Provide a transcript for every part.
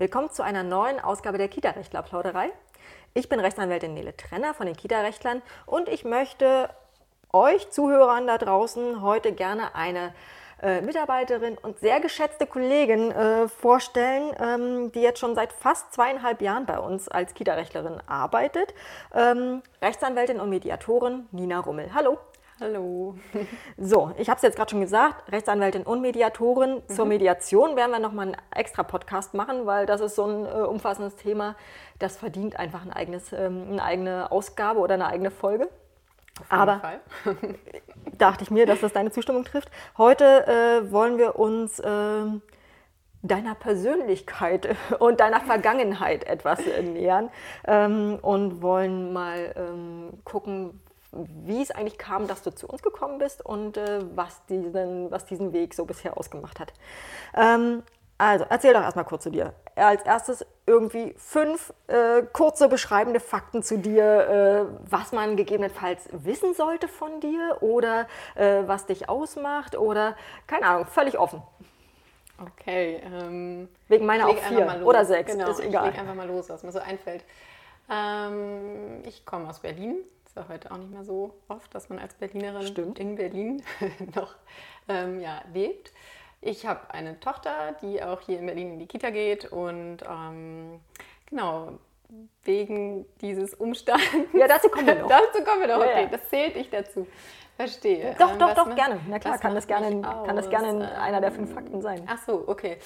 Willkommen zu einer neuen Ausgabe der Kita-Rechtler-Plauderei. Ich bin Rechtsanwältin Nele Trenner von den Kita-Rechtlern und ich möchte euch Zuhörern da draußen heute gerne eine äh, Mitarbeiterin und sehr geschätzte Kollegin äh, vorstellen, ähm, die jetzt schon seit fast zweieinhalb Jahren bei uns als Kita-Rechtlerin arbeitet. Ähm, Rechtsanwältin und Mediatorin Nina Rummel. Hallo. Hallo. So, ich habe es jetzt gerade schon gesagt, Rechtsanwältin und Mediatorin. Zur Mhm. Mediation werden wir nochmal einen extra Podcast machen, weil das ist so ein äh, umfassendes Thema, das verdient einfach ein eigenes, ähm, eine eigene Ausgabe oder eine eigene Folge. Aber Fall. dachte ich mir, dass das deine Zustimmung trifft. Heute äh, wollen wir uns ähm, deiner Persönlichkeit und deiner Vergangenheit etwas äh, nähern ähm, und wollen mal ähm, gucken, wie es eigentlich kam, dass du zu uns gekommen bist und äh, was, diesen, was diesen Weg so bisher ausgemacht hat. Ähm, also, erzähl doch erstmal kurz zu dir. Als erstes irgendwie fünf äh, kurze beschreibende Fakten zu dir, äh, was man gegebenenfalls wissen sollte von dir oder äh, was dich ausmacht oder keine Ahnung, völlig offen. Okay. Ähm, Wegen meiner ich auch vier oder sechs, Genau, ist ich egal. leg einfach mal los, was mir so einfällt. Ähm, ich komme aus Berlin. Ja heute auch nicht mehr so oft, dass man als Berlinerin Stimmt. in Berlin noch ähm, ja, lebt. Ich habe eine Tochter, die auch hier in Berlin in die Kita geht und ähm, genau wegen dieses Umstands. Ja, dazu kommen wir noch. dazu kommen wir noch. Ja, Okay, ja. das zählt nicht dazu. Verstehe. Doch, Ähm, doch, doch, macht- gerne. Na klar, kann das gerne, kann das gerne einer der fünf Fakten sein. Ach so, okay.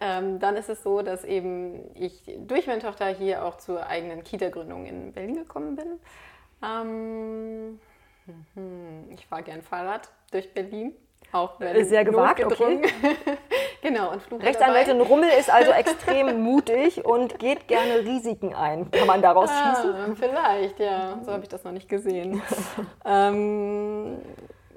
Ähm, dann ist es so, dass eben ich durch meine Tochter hier auch zur eigenen Kita-Gründung in Berlin gekommen bin. Ähm, mhm, ich fahre gern Fahrrad durch Berlin. Auch wenn Sehr gewagt, notgedrungen. genau, und Flug Rechtsanwältin Rummel ist also extrem mutig und geht gerne Risiken ein. Kann man daraus schließen? Ah, vielleicht, ja. So habe ich das noch nicht gesehen. ähm,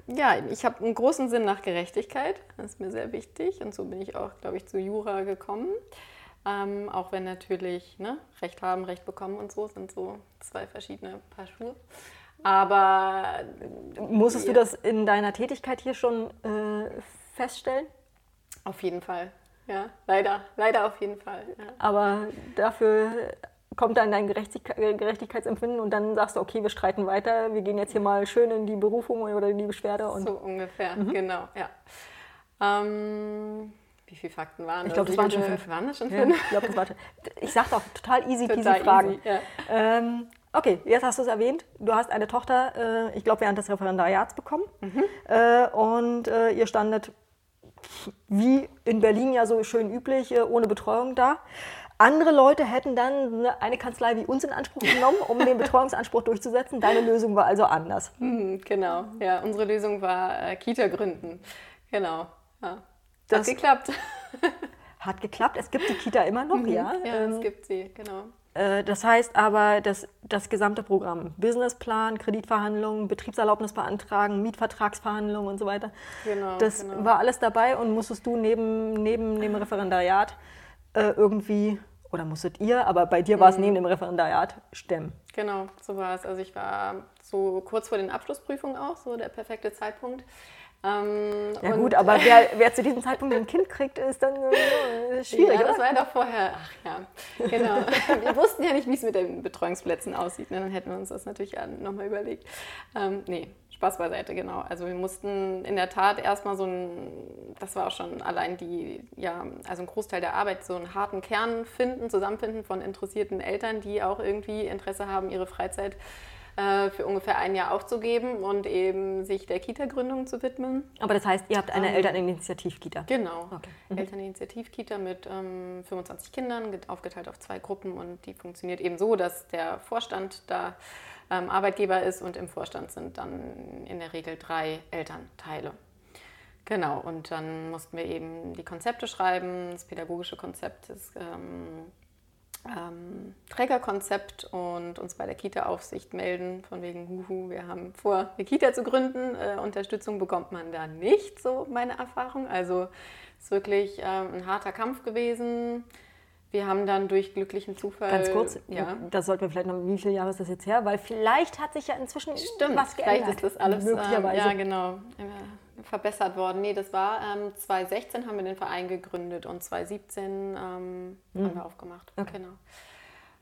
ja, ich habe einen großen Sinn nach Gerechtigkeit. Das ist mir sehr wichtig. Und so bin ich auch, glaube ich, zu Jura gekommen. Ähm, auch wenn natürlich ne, Recht haben, Recht bekommen und so sind so zwei verschiedene Paar Schuhe. Aber Musstest du Ja. das in deiner Tätigkeit hier schon äh, feststellen? auf jeden Fall, ja, leider, leider auf jeden Fall. Ja. Aber dafür kommt dann dein Gerechtigkeit, Gerechtigkeitsempfinden und dann sagst du, okay, wir streiten weiter, wir gehen jetzt hier mal schön in die Berufung oder in die Beschwerde. Und So ungefähr, genau, ja. Ähm, wie viele Fakten waren Ich das? glaub, das Wie waren schon fünf. Waren das schon Ja, fünf? ich glaube, das war. Ich sag doch, total easy peasy Total Fragen. easy, ja. Ähm, okay, jetzt hast du es erwähnt. Du hast eine Tochter, äh, ich glaube, während des Referendariats bekommen. Mhm. Äh, und äh, ihr standet, wie in Berlin ja so schön üblich, äh, ohne Betreuung da. Andere Leute hätten dann eine- eine Kanzlei wie uns in Anspruch genommen, um den Betreuungsanspruch durchzusetzen. Deine Lösung war also anders. Hm, genau, ja, unsere Lösung war äh, Kita gründen. Genau, ja. Das- Hat geklappt. Hat geklappt. Es gibt die Kita immer noch, ja. Mhm. Ja, Ähm, es gibt sie, genau. Äh, Das heißt aber, dass das gesamte Programm, Businessplan, Kreditverhandlungen, Betriebserlaubnis beantragen, Mietvertragsverhandlungen und so weiter, Genau, das genau. war alles dabei und musstest du neben, neben dem Referendariat äh, irgendwie, oder musstet ihr, aber bei dir Mhm. war es neben dem Referendariat, stemmen. Genau, so war es. Also ich war so kurz vor den Abschlussprüfungen auch, so der perfekte Zeitpunkt. Ähm, Ja gut, aber wer, wer zu diesem Zeitpunkt ein Kind kriegt, ist dann äh, schwierig, ja, das war ja doch vorher. Ach ja, genau. Wir wussten ja nicht, wie es mit den Betreuungsplätzen aussieht. Ne? Dann hätten wir uns das natürlich nochmal überlegt. Ähm, nee, Spaß beiseite, genau. Also wir mussten in der Tat erstmal so ein, das war auch schon allein die, ja, also ein Großteil der Arbeit, so einen harten Kern finden, zusammenfinden von interessierten Eltern, die auch irgendwie Interesse haben, ihre Freizeit äh, für ungefähr ein Jahr aufzugeben und eben sich der Kita-Gründung zu widmen. Aber das heißt, ihr habt eine Ähm, Elterninitiativ-Kita. Genau. Okay. Mhm. Elterninitiativ-Kita mit ähm, 25 Kindern, get- aufgeteilt auf zwei Gruppen und die funktioniert eben so, dass der Vorstand da ähm, Arbeitgeber ist und im Vorstand sind dann in der Regel drei Elternteile. Genau, und dann mussten wir eben die Konzepte schreiben, das pädagogische Konzept, das ähm, ähm, Trägerkonzept und uns bei der Kita-Aufsicht melden, von wegen, huhu, wir haben vor, eine Kita zu gründen. Äh, Unterstützung bekommt man da nicht, so meine Erfahrung. Also es ist wirklich ähm, ein harter Kampf gewesen. Wir haben dann durch glücklichen Zufall. Ganz kurz, Ja. das sollten wir vielleicht noch, wie viele Jahre ist das jetzt her? Weil vielleicht hat sich ja inzwischen Stimmt, was vielleicht geändert. ist das alles. Ähm, Möglicherweise. ja, genau. Verbessert worden. Nee, das war ähm, 2016 haben wir den Verein gegründet und 2017 ähm, mhm. haben wir aufgemacht. Okay. Genau.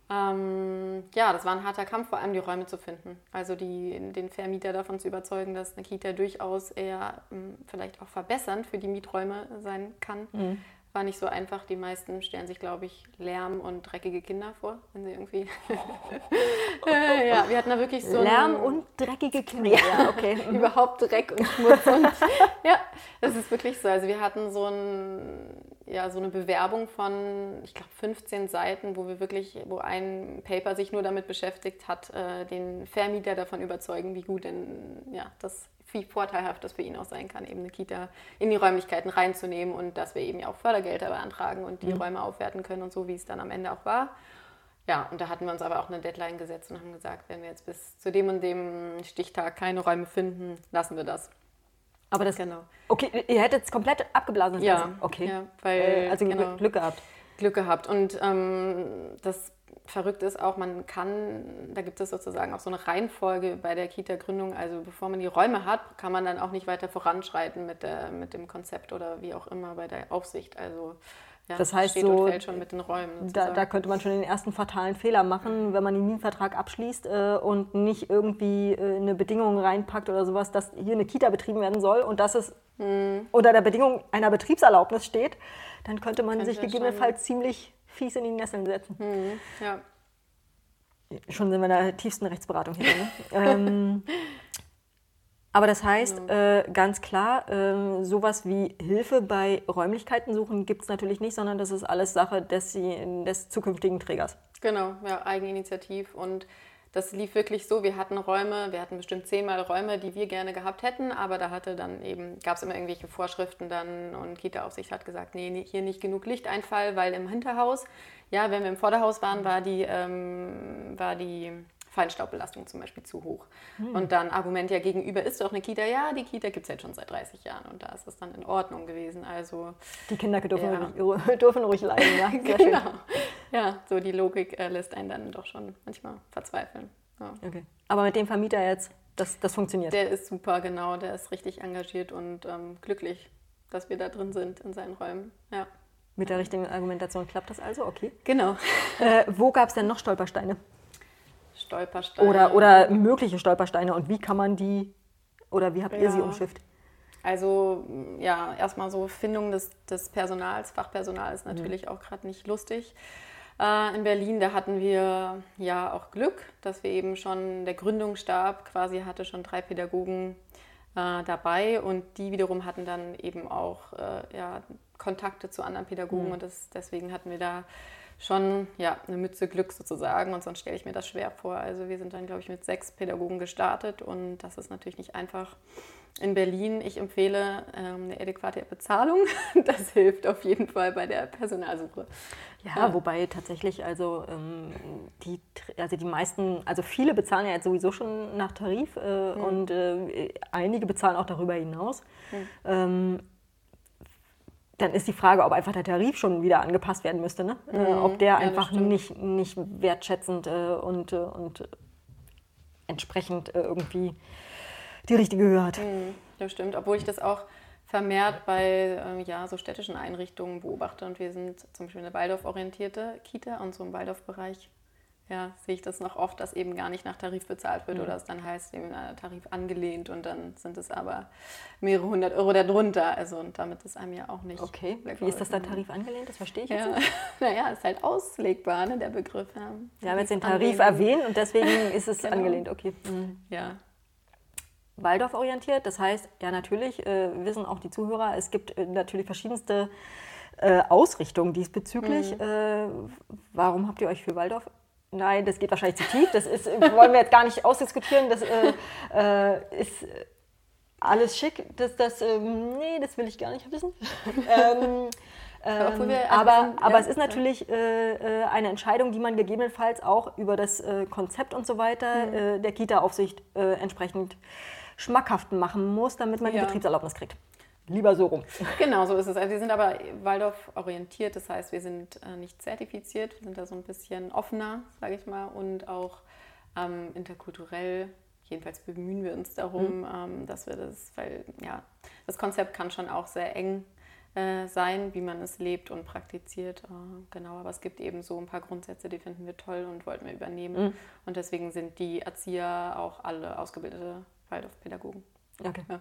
Ähm, ja, das war ein harter Kampf, vor allem die Räume zu finden. Also die, den Vermieter davon zu überzeugen, dass eine Kita durchaus eher ähm, vielleicht auch verbessernd für die Mieträume sein kann. Mhm war nicht so einfach. Die meisten stellen sich, glaube ich, Lärm und dreckige Kinder vor, wenn sie irgendwie. ja, wir hatten da wirklich so. Lärm und dreckige Kinder. Ja, okay. Überhaupt Dreck und Schmutz. Und, ja, das ist wirklich so. Also wir hatten so, ein, ja, so eine Bewerbung von, ich glaube, 15 Seiten, wo wir wirklich, wo ein Paper sich nur damit beschäftigt hat, äh, den Vermieter davon überzeugen, wie gut denn ja, das wie vorteilhaft das für ihn auch sein kann, eben eine Kita in die Räumlichkeiten reinzunehmen und dass wir eben ja auch Fördergelder beantragen und die mhm. Räume aufwerten können und so, wie es dann am Ende auch war. Ja, und da hatten wir uns aber auch eine Deadline gesetzt und haben gesagt, wenn wir jetzt bis zu dem und dem Stichtag keine Räume finden, lassen wir das. Aber das genau. Okay, ihr hättet es komplett abgeblasen. Ja, okay. Ja, weil, äh, also genau, Glück gehabt. Glück gehabt. Und ähm, das verrückt ist auch, man kann, da gibt es sozusagen auch so eine Reihenfolge bei der Kita-Gründung. Also bevor man die Räume hat, kann man dann auch nicht weiter voranschreiten mit, der, mit dem Konzept oder wie auch immer bei der Aufsicht. Also ja, das heißt steht so, und fällt schon mit den Räumen. Da, da, könnte man schon den ersten fatalen Fehler machen, wenn man den Mietvertrag abschließt äh, und nicht irgendwie äh, eine Bedingung reinpackt oder sowas, dass hier eine Kita betrieben werden soll und dass es hm. unter der Bedingung einer Betriebserlaubnis steht, dann könnte man könnte sich gegebenenfalls ziemlich fies in die Nesseln setzen. Mhm, ja. Schon sind wir in der tiefsten Rechtsberatung hier. Ne? ähm, aber das heißt, äh, ganz klar, äh, sowas wie Hilfe bei Räumlichkeiten suchen gibt es natürlich nicht, sondern das ist alles Sache des, des zukünftigen Trägers. Genau, ja, Eigeninitiativ. Und das lief wirklich so, wir hatten Räume, wir hatten bestimmt zehnmal Räume, die wir gerne gehabt hätten, aber da hatte dann eben, gab es immer irgendwelche Vorschriften dann und Kita-Aufsicht hat gesagt, nee, hier nicht genug Lichteinfall, weil im Hinterhaus, ja, wenn wir im Vorderhaus waren, war die, ähm, war die Feinstaubbelastung zum Beispiel zu hoch. Hm. Und dann Argument ja gegenüber, ist doch eine Kita? Ja, die Kita gibt es jetzt schon seit 30 Jahren und da ist es dann in Ordnung gewesen. Also, die Kinder dürfen, ja. ruhig, dürfen ruhig leiden, ja. genau. Ja, so die Logik äh, lässt einen dann doch schon manchmal verzweifeln. Ja. Okay. Aber mit dem Vermieter jetzt, das, das funktioniert? Der ist super, genau. Der ist richtig engagiert und ähm, glücklich, dass wir da drin sind in seinen Räumen. Ja. Mit der richtigen Argumentation klappt das also? Okay. Genau. Äh, wo gab es denn noch Stolpersteine? Stolpersteine. Oder, oder mögliche Stolpersteine und wie kann man die oder wie habt ja. ihr sie umschifft? Also ja, erstmal so Findung des, des Personals, Fachpersonal ist natürlich mhm. auch gerade nicht lustig. Äh, in Berlin, da hatten wir ja auch Glück, dass wir eben schon, der Gründungsstab quasi hatte schon drei Pädagogen äh, dabei und die wiederum hatten dann eben auch äh, ja, Kontakte zu anderen Pädagogen mhm. und das, deswegen hatten wir da schon ja, eine Mütze Glück sozusagen und sonst stelle ich mir das schwer vor. Also wir sind dann, glaube ich, mit sechs Pädagogen gestartet und das ist natürlich nicht einfach. In Berlin, ich empfehle ähm, eine adäquate Bezahlung. Das hilft auf jeden Fall bei der Personalsuche. Ja, ja. wobei tatsächlich, also, ähm, die, also die meisten, also viele bezahlen ja jetzt sowieso schon nach Tarif äh, mhm. und äh, einige bezahlen auch darüber hinaus. Mhm. Ähm, dann ist die Frage, ob einfach der Tarif schon wieder angepasst werden müsste. Ne? Äh, mhm. Äh, ob der ja, einfach nicht, nicht wertschätzend äh, und, äh, und entsprechend äh, irgendwie die richtige Höhe hat. Mhm, das stimmt, obwohl ich das auch vermehrt bei ähm, ja, so städtischen Einrichtungen beobachte. Und wir sind zum Beispiel eine Waldorf-orientierte Kita und so im Waldorf-Bereich ja, sehe ich das noch oft, dass eben gar nicht nach Tarif bezahlt wird mhm. oder es dann heißt, eben Tarif angelehnt und dann sind es aber mehrere hundert Euro darunter. Also und damit ist einem ja auch nicht. Okay, wie ist das dann Tarif angelehnt? Das verstehe ich jetzt ja. nicht. naja, ist halt auslegbar, ne, der Begriff. Ja. Wir haben jetzt den Tarif erwähnt und deswegen ist es genau. angelehnt, okay. Mhm. Ja. Waldorf orientiert, das heißt, ja natürlich äh, wissen auch die Zuhörer, es gibt äh, natürlich verschiedenste äh, Ausrichtungen diesbezüglich. Mhm. Äh, warum habt ihr euch für Waldorf Nein, das geht wahrscheinlich zu tief. Das ist, wollen wir jetzt gar nicht ausdiskutieren. Das äh, äh, ist alles schick. Das, das, ähm, nee, das will ich gar nicht wissen. ähm, ähm, aber, sind, aber ja, es ist natürlich äh, äh, eine Entscheidung, die man gegebenenfalls auch über das äh, Konzept und so weiter mhm. Äh, der Kita-Aufsicht äh, entsprechend schmackhaft machen muss, damit man ja. die Betriebserlaubnis kriegt lieber so rum. Genau, so ist es. Also wir sind aber Waldorf orientiert, das heißt, wir sind äh, nicht zertifiziert, wir sind da so ein bisschen offener, sage ich mal, und auch ähm, interkulturell jedenfalls bemühen wir uns darum, mhm. ähm, dass wir das, weil ja, das Konzept kann schon auch sehr eng äh, sein, wie man es lebt und praktiziert. Äh, genau, aber es gibt eben so ein paar Grundsätze, die finden wir toll und wollten wir übernehmen. Mhm. Und deswegen sind die Erzieher auch alle ausgebildete Waldorfpädagogen. Okay. Ja.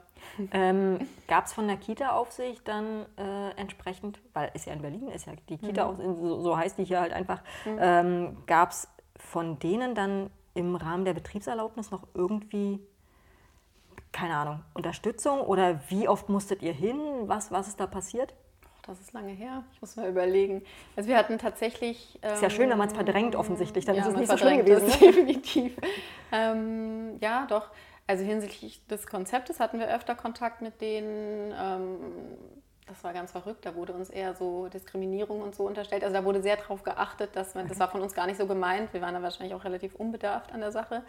Ähm, Gab es von der Kita-Aufsicht dann äh, entsprechend, weil ist ja in Berlin, ist ja die Kita, mhm. so, so, heißt die hier halt einfach, mhm. ähm, gab es von denen dann im Rahmen der Betriebserlaubnis noch irgendwie, keine Ahnung, Unterstützung oder wie oft musstet ihr hin? Was, was ist da passiert? Das ist lange her. Ich muss mal überlegen. Also wir hatten tatsächlich. Ähm, ist ja schön, wenn man es verdrängt offensichtlich. Dann ja, ist es nicht so schlimm gewesen. Das, definitiv. ähm, ja, doch. Also hinsichtlich des Konzeptes hatten wir öfter Kontakt mit denen. Ähm, das war ganz verrückt. Da wurde uns eher so Diskriminierung und so unterstellt. Also da wurde sehr darauf geachtet, dass man, das war von uns gar nicht so gemeint. Wir waren da wahrscheinlich auch relativ unbedarft an der Sache.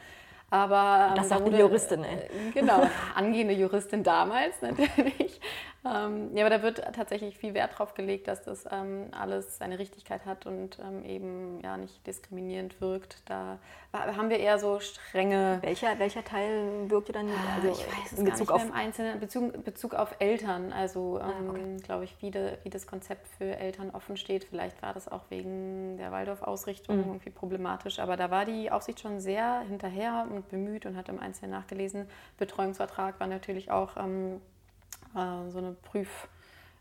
Aber, das ähm, sagt da wurde, die Juristin, ey. Äh, genau, angehende Juristin damals natürlich. Ähm, ja, aber da wird tatsächlich viel Wert drauf gelegt, dass das ähm, alles seine Richtigkeit hat und ähm, eben ja nicht diskriminierend wirkt. Da haben wir eher so strenge. Welcher, welcher Teil wirkt ihr dann? Also ich weiß es in Bezug gar nicht auf im Einzelnen, Bezug, Bezug auf Eltern. Also ah, okay. Ähm, glaube ich, wie, de, wie das Konzept für Eltern offen steht. Vielleicht war das auch wegen der Waldorf-Ausrichtung mhm. irgendwie problematisch, aber da war die Aufsicht schon sehr hinterher und bemüht und hat im Einzelnen nachgelesen. Betreuungsvertrag war natürlich auch ähm, äh, so eine Prüf,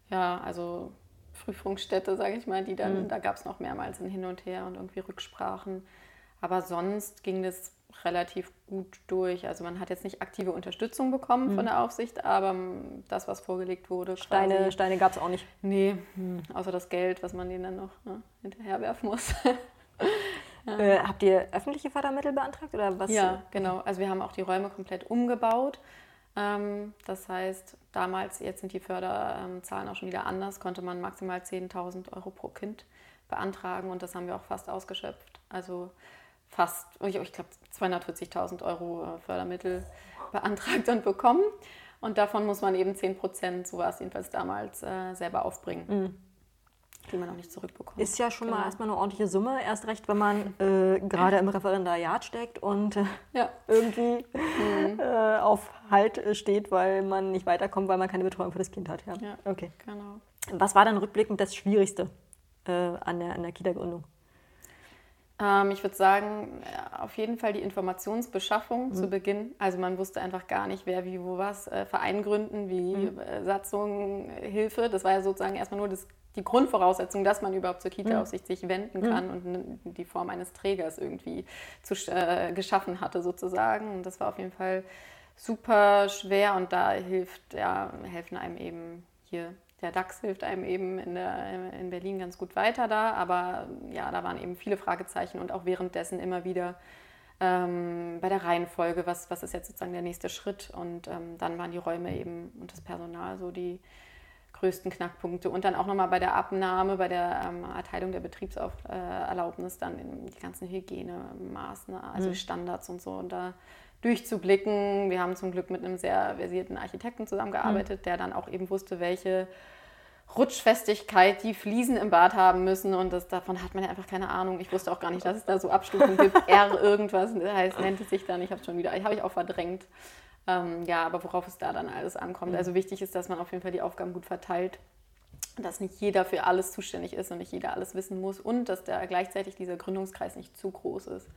ja, also Prüfungsstätte, sage ich mal, die dann, mhm. da gab es noch mehrmals ein Hin und Her und irgendwie Rücksprachen. Aber sonst ging das relativ gut durch. Also man hat jetzt nicht aktive Unterstützung bekommen mhm. von der Aufsicht, aber das, was vorgelegt wurde. Steine, quasi, Steine gab es auch nicht. Nee, mhm. außer das Geld, was man denen dann noch ne, hinterherwerfen muss. ja. äh, habt ihr öffentliche Fördermittel beantragt oder was? Ja, genau. Also wir haben auch die Räume komplett umgebaut. Ähm, das heißt, damals, jetzt sind die Förderzahlen auch schon wieder anders, konnte man maximal 10.000 Euro pro Kind beantragen und das haben wir auch fast ausgeschöpft. Also fast, ich, ich glaube, 240.000 Euro äh, Fördermittel beantragt und bekommen. Und davon muss man eben 10 Prozent, so war es jedenfalls damals, äh, selber aufbringen. Mhm die man noch nicht zurückbekommt. Ist ja schon genau. mal erstmal eine ordentliche Summe, erst recht, wenn man äh, gerade im Referendariat steckt und äh, ja. irgendwie mhm. äh, auf Halt steht, weil man nicht weiterkommt, weil man keine Betreuung für das Kind hat. Ja, ja okay. Genau. Was war dann rückblickend das Schwierigste äh, an der, an der Kita-Gründung? Ähm, ich würde sagen, auf jeden Fall die Informationsbeschaffung mhm. zu Beginn. Also man wusste einfach gar nicht, wer wie wo was, äh, Verein gründen, wie mhm. Äh, Satzung, Hilfe. Das war ja sozusagen erstmal nur das die Grundvoraussetzung, dass man überhaupt zur Kita-Aufsicht sich wenden mhm. kann mhm. und die Form eines Trägers irgendwie zu, äh, geschaffen hatte sozusagen. Und das war auf jeden Fall super schwer und da hilft, ja, helfen einem eben hier der DAX hilft einem eben in, der, in Berlin ganz gut weiter da, aber ja, da waren eben viele Fragezeichen und auch währenddessen immer wieder ähm, bei der Reihenfolge, was, was ist jetzt sozusagen der nächste Schritt und ähm, dann waren die Räume eben und das Personal so die, größten Knackpunkte. Und dann auch nochmal bei der Abnahme, bei der ähm, Erteilung der Betriebserlaubnis, dann die ganzen Hygienemaßnahmen, also mhm. Standards und so, und da durchzublicken. Wir haben zum Glück mit einem sehr versierten Architekten zusammengearbeitet, mhm. der dann auch eben wusste, welche Rutschfestigkeit die Fliesen im Bad haben müssen und das, davon hat man ja einfach keine Ahnung. Ich wusste auch gar nicht, dass es da so Abstufungen gibt. R irgendwas, heißt, nennt es sich dann, ich habe es schon wieder, habe ich auch verdrängt. Ähm, ja, aber worauf es da dann alles ankommt. Mhm. Also wichtig ist, dass man auf jeden Fall die Aufgaben gut verteilt dass nicht jeder für alles zuständig ist und nicht jeder alles wissen muss und dass der gleichzeitig dieser Gründungskreis nicht zu groß ist.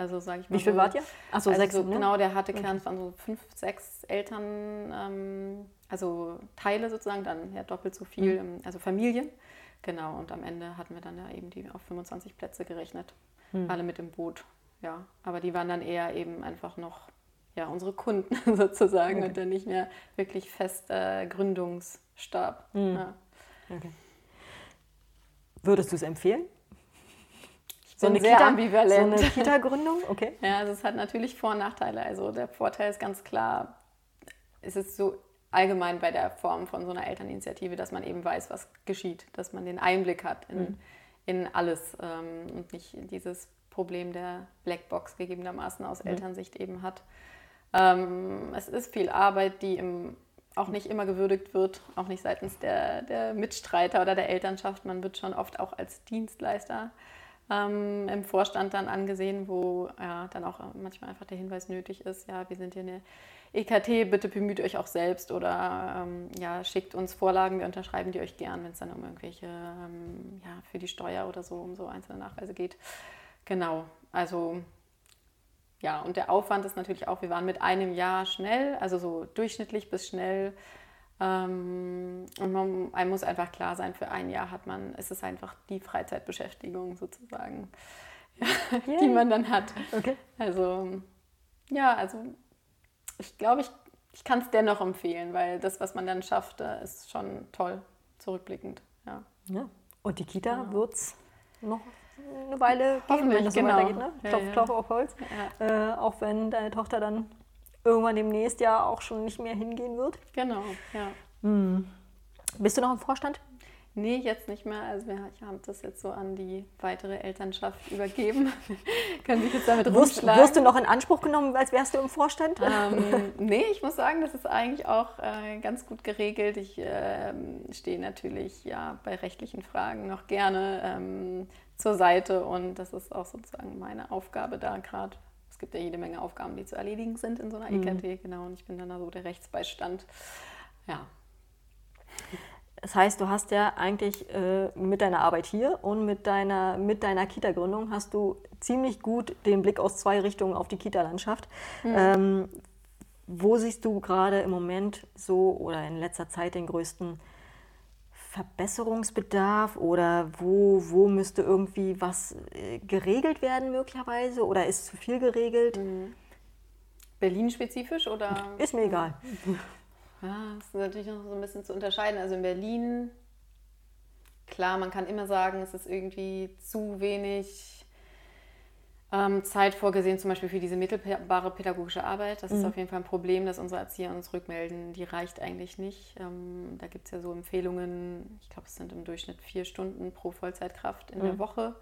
Also sage ich mal. Wie viel so, wart ihr? Achso, also sechs. So, ne? Genau, der hatte Kern, waren so fünf, sechs Eltern, ähm, also Teile sozusagen, dann ja doppelt so viel, mhm. also Familien. Genau, und am Ende hatten wir dann ja eben die auf 25 Plätze gerechnet. Mhm. Alle mit im Boot. Ja, aber die waren dann eher eben einfach noch ja, unsere Kunden sozusagen okay. und dann nicht mehr wirklich fester Gründungsstab. Mhm. Ja. Okay. Würdest du es empfehlen? So eine sehr Kita, ambivalent. So eine Kita-Gründung? Okay. Ja, also es hat natürlich Vor- und Nachteile. Also der Vorteil ist ganz klar, es ist so allgemein bei der Form von so einer Elterninitiative, dass man eben weiß, was geschieht, dass man den Einblick hat in, mhm. in alles ähm, und nicht dieses Problem der Blackbox gegebenermaßen aus mhm. Elternsicht eben hat. Ähm, es ist viel Arbeit, die im, auch nicht immer gewürdigt wird, auch nicht seitens der, der Mitstreiter oder der Elternschaft. Man wird schon oft auch als Dienstleister ähm, im Vorstand dann angesehen, wo ja, dann auch manchmal einfach der Hinweis nötig ist, ja, wir sind hier eine EKT, bitte bemüht euch auch selbst oder ähm, ja, schickt uns Vorlagen, wir unterschreiben die euch gern, wenn es dann um irgendwelche, ähm, ja, für die Steuer oder so, um so einzelne Nachweise geht. Genau, also ja, und der Aufwand ist natürlich auch, wir waren mit einem Jahr schnell, also so durchschnittlich bis schnell. Ähm, und man, einem muss einfach klar sein, für ein Jahr hat man, ist es einfach die Freizeitbeschäftigung sozusagen, ja, die man dann hat. Okay. Also ja, also ich glaube, ich, ich kann es dennoch empfehlen, weil das, was man dann schafft, ist schon toll, zurückblickend. Ja. ja. Und die Kita ja. wird es noch eine Weile geben, wenn das genau. so weitergeht. Ne? Klopf, ja, klopf auf Holz. Äh, auch wenn deine Tochter dann irgendwann demnächst ja auch schon nicht mehr hingehen wird. Genau, ja. Hm. Bist du noch im Vorstand? Nee, jetzt nicht mehr. Also wir haben das jetzt so an die weitere Elternschaft übergeben. Können sich jetzt damit wirst, wirst du noch in Anspruch genommen, als wärst du im Vorstand? Ähm, nee, ich muss sagen, das ist eigentlich auch äh, ganz gut geregelt. Ich äh, stehe natürlich ja bei rechtlichen Fragen noch gerne ähm, zur Seite und das ist auch sozusagen meine Aufgabe da gerade. Es gibt ja jede Menge Aufgaben, die zu erledigen sind in so einer mhm. EKT, genau. Und ich bin dann da so der Rechtsbeistand. Ja. Das heißt, du hast ja eigentlich äh, mit deiner Arbeit hier und mit deiner, mit deiner Kita-Gründung hast du ziemlich gut den Blick aus zwei Richtungen auf die Kita-Landschaft. Mhm. Ähm, wo siehst du gerade im Moment so oder in letzter Zeit den größten Verbesserungsbedarf oder wo, wo müsste irgendwie was äh, geregelt werden möglicherweise oder ist zu viel geregelt? Mhm. Berlin-spezifisch oder? Ist mir egal. Ja, das ist natürlich noch so ein bisschen zu unterscheiden. Also in Berlin, klar, man kann immer sagen, es ist irgendwie zu wenig ähm, Zeit vorgesehen, zum Beispiel für diese mittelbare pädagogische Arbeit. Das mhm. ist auf jeden Fall ein Problem, dass unsere Erzieher uns rückmelden, die reicht eigentlich nicht. Ähm, da gibt es ja so Empfehlungen, ich glaube, es sind im Durchschnitt vier Stunden pro Vollzeitkraft in mhm. der Woche.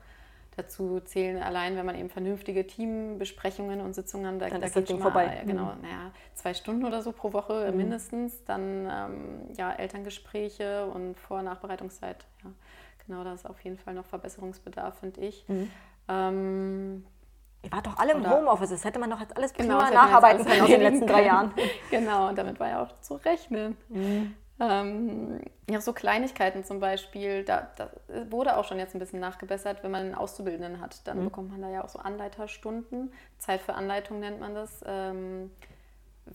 Dazu zählen allein, wenn man eben vernünftige Teambesprechungen und Sitzungen, da, dann da ist geht schon vorbei. Mal, genau, mhm. naja, zwei Stunden oder so pro Woche mhm. mindestens. Dann ähm, ja, Elterngespräche und Vor- und Nachbereitungszeit. Ja, genau, da ist auf jeden Fall noch Verbesserungsbedarf, finde ich. Mhm. Ähm, Ihr wart doch alle im Homeoffice, das hätte man doch jetzt alles genau, prima nacharbeiten können aus den letzten drei Jahren. genau, und damit war ja auch zu rechnen. Mhm. Ähm, ja, so Kleinigkeiten zum Beispiel, da, da, wurde auch schon jetzt ein bisschen nachgebessert, wenn man einen Auszubildenden hat. Dann mhm. bekommt man da ja auch so Anleiterstunden. Zeit für Anleitung nennt man das. Ähm,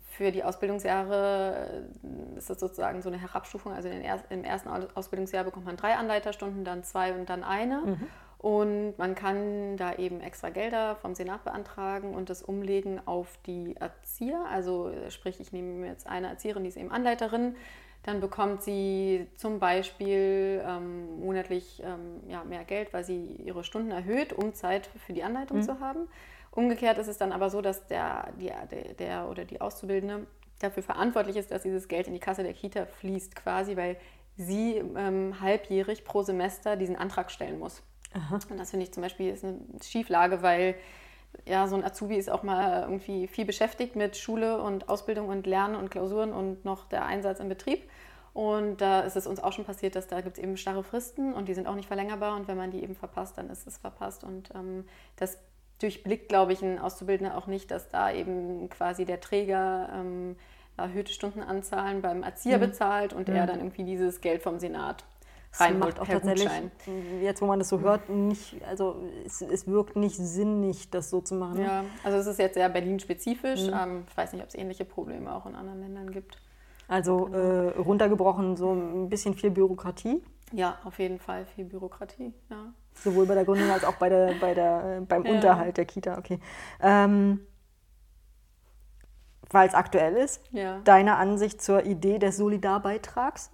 für die Ausbildungsjahre äh, ist das sozusagen so eine Herabstufung. Also er im ersten Ausbildungsjahr bekommt man drei Anleiterstunden, dann zwei und dann eine. Mhm. Und man kann da eben extra Gelder vom Senat beantragen und das umlegen auf die Erzieher. Also sprich, ich nehme jetzt eine Erzieherin, die ist eben Anleiterin dann bekommt sie zum Beispiel ähm, monatlich ähm, ja, mehr Geld, weil sie ihre Stunden erhöht, um Zeit für die Anleitung mhm. zu haben. Umgekehrt ist es dann aber so, dass der, die, der, der oder die Auszubildende dafür verantwortlich ist, dass dieses Geld in die Kasse der Kita fließt, quasi, weil sie ähm, halbjährig pro Semester diesen Antrag stellen muss. Aha. Und das finde ich zum Beispiel ist eine Schieflage, weil ja, so ein Azubi ist auch mal irgendwie viel beschäftigt mit Schule und Ausbildung und Lernen und Klausuren und noch der Einsatz im Betrieb. Und da ist es uns auch schon passiert, dass da gibt es eben starre Fristen und die sind auch nicht verlängerbar. Und wenn man die eben verpasst, dann ist es verpasst. Und ähm, das durchblickt, glaube ich, ein Auszubildender auch nicht, dass da eben quasi der Träger ähm, erhöhte Stundenanzahlen beim Erzieher mhm. bezahlt und mhm. er dann irgendwie dieses Geld vom Senat reinholt auch tatsächlich, Gutschein. Jetzt, wo man das so hört, nicht, also es, es, wirkt nicht sinnig, das so zu machen. Ja, also es ist jetzt sehr Berlin-spezifisch. Mhm. Ähm, ich weiß nicht, ob es ähnliche Probleme auch in anderen Ländern gibt. Also genau. äh, runtergebrochen so ein bisschen viel Bürokratie. Ja, auf jeden Fall viel Bürokratie, ja. Sowohl bei der Gründung als auch bei der, bei der, äh, beim ja. Unterhalt der Kita, okay. Ähm, Weil es aktuell ist, ja. deine Ansicht zur Idee des Solidarbeitrags?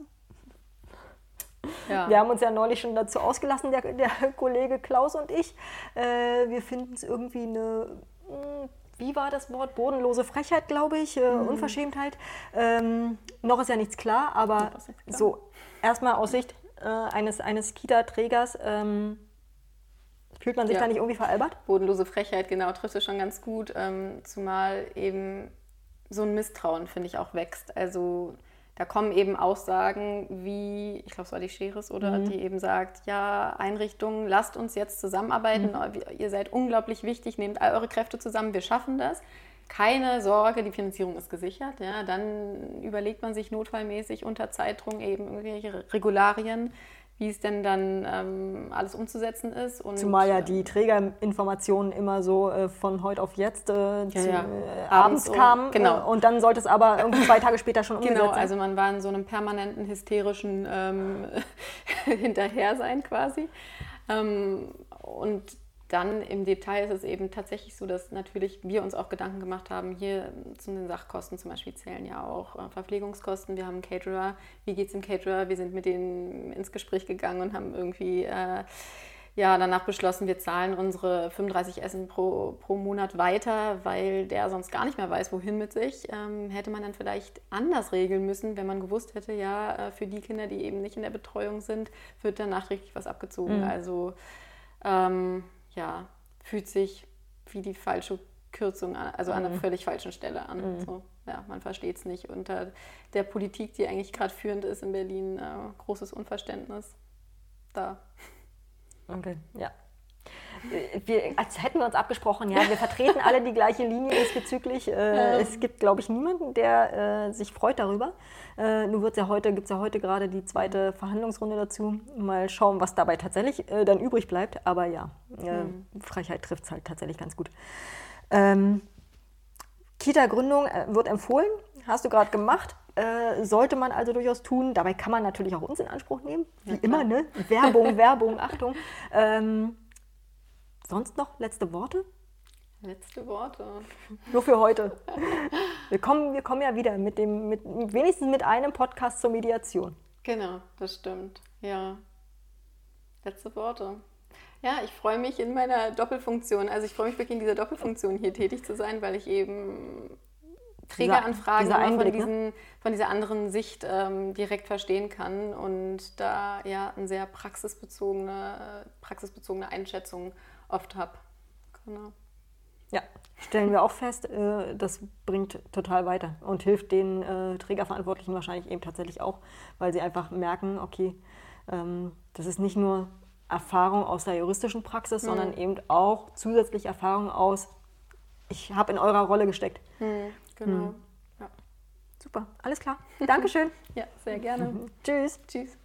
Ja. Wir haben uns ja neulich schon dazu ausgelassen, der, der Kollege Klaus und ich. Äh, wir finden es irgendwie eine, hm, wie war das Wort? Bodenlose Frechheit, glaube ich, äh, mhm. Unverschämtheit. Ähm, noch ist ja nichts klar, aber klar. so erstmal aus Sicht äh, eines, eines Kita-Trägers. Ähm, Fühlt man sich ja. da nicht irgendwie veralbert? Bodenlose Frechheit, genau, trifft es schon ganz gut. Ähm, zumal eben so ein Misstrauen, finde ich, auch wächst. Also da kommen eben Aussagen wie, ich glaube, es war die Scheres, oder mhm. die eben sagt, ja, Einrichtungen, lasst uns jetzt zusammenarbeiten, mhm. ihr seid unglaublich wichtig, nehmt all eure Kräfte zusammen, wir schaffen das. Keine Sorge, die Finanzierung ist gesichert. Ja, dann überlegt man sich notfallmäßig unter Zeitdruck eben irgendwelche Regularien, wie es denn dann ähm, alles umzusetzen ist. Und, Zumal ja die Trägerinformationen immer so äh, von heute auf jetzt äh, ja, zu, ja. Äh, abends so, kamen. Genau. Äh, und dann sollte es aber irgendwie zwei Tage später schon umgesetzt genau, sein. Genau, also man war in so einem permanenten hysterischen ähm, Hinterhersein quasi. Ähm, und dann im Detail ist es eben tatsächlich so, dass natürlich wir uns auch Gedanken gemacht haben, hier zu den Sachkosten zum Beispiel zählen ja auch äh, Verpflegungskosten. Wir haben einen Caterer, wie geht es dem Caterer? Wir sind mit denen ins Gespräch gegangen und haben irgendwie äh, ja, danach beschlossen, wir zahlen unsere 35 Essen pro, pro Monat weiter, weil der sonst gar nicht mehr weiß, wohin mit sich. Ähm, hätte man dann vielleicht anders regeln müssen, wenn man gewusst hätte, ja, äh, für die Kinder, die eben nicht in der Betreuung sind, wird dann nachträglich was abgezogen. Mhm. Also ähm, ja, fühlt sich wie die falsche Kürzung an, also an einer mhm. völlig falschen Stelle an. Mhm. So, ja, man versteht es nicht. Unter der Politik, die eigentlich gerade führend ist in Berlin, äh, großes Unverständnis da. Okay, ja. Wir, als hätten wir uns abgesprochen, ja, wir vertreten alle die gleiche Linie diesbezüglich. Äh, ähm. Es gibt, glaube ich, niemanden, der äh, sich freut darüber. Äh, nur ja heute, gibt es ja heute gerade die zweite Verhandlungsrunde dazu. Mal schauen, was dabei tatsächlich äh, dann übrig bleibt. Aber ja, mhm. Frechheit trifft es halt tatsächlich ganz gut. Ähm, Kita-Gründung äh, wird empfohlen, hast du gerade gemacht. Sollte man also durchaus tun. Dabei kann man natürlich auch uns in Anspruch nehmen. Wie ja, immer, ne? Werbung, Werbung, Achtung. Ähm, sonst noch letzte Worte? Letzte Worte. Nur für heute. Wir kommen, wir kommen ja wieder mit dem, mit, wenigstens mit einem Podcast zur Mediation. Genau, das stimmt. Ja. Letzte Worte. Ja, ich freue mich in meiner Doppelfunktion. Also ich freue mich wirklich in dieser Doppelfunktion hier tätig zu sein, weil ich eben Trägeranfragen dieser, dieser von, diesen, ne? von, dieser anderen Sicht ähm, direkt verstehen kann und da ja eine sehr praxisbezogene, praxisbezogene Einschätzung oft habe. Genau. Ja, stellen wir auch fest, äh, das bringt total weiter und hilft den äh, Trägerverantwortlichen wahrscheinlich eben tatsächlich auch, weil sie einfach merken, okay, ähm, das ist nicht nur Erfahrung aus der juristischen Praxis, mhm. sondern eben auch zusätzlich Erfahrung aus, ich habe in eurer Rolle gesteckt. Mhm, genau. Mhm. Ja. Super, alles klar. Dankeschön. ja, sehr gerne. Tschüss. Tschüss.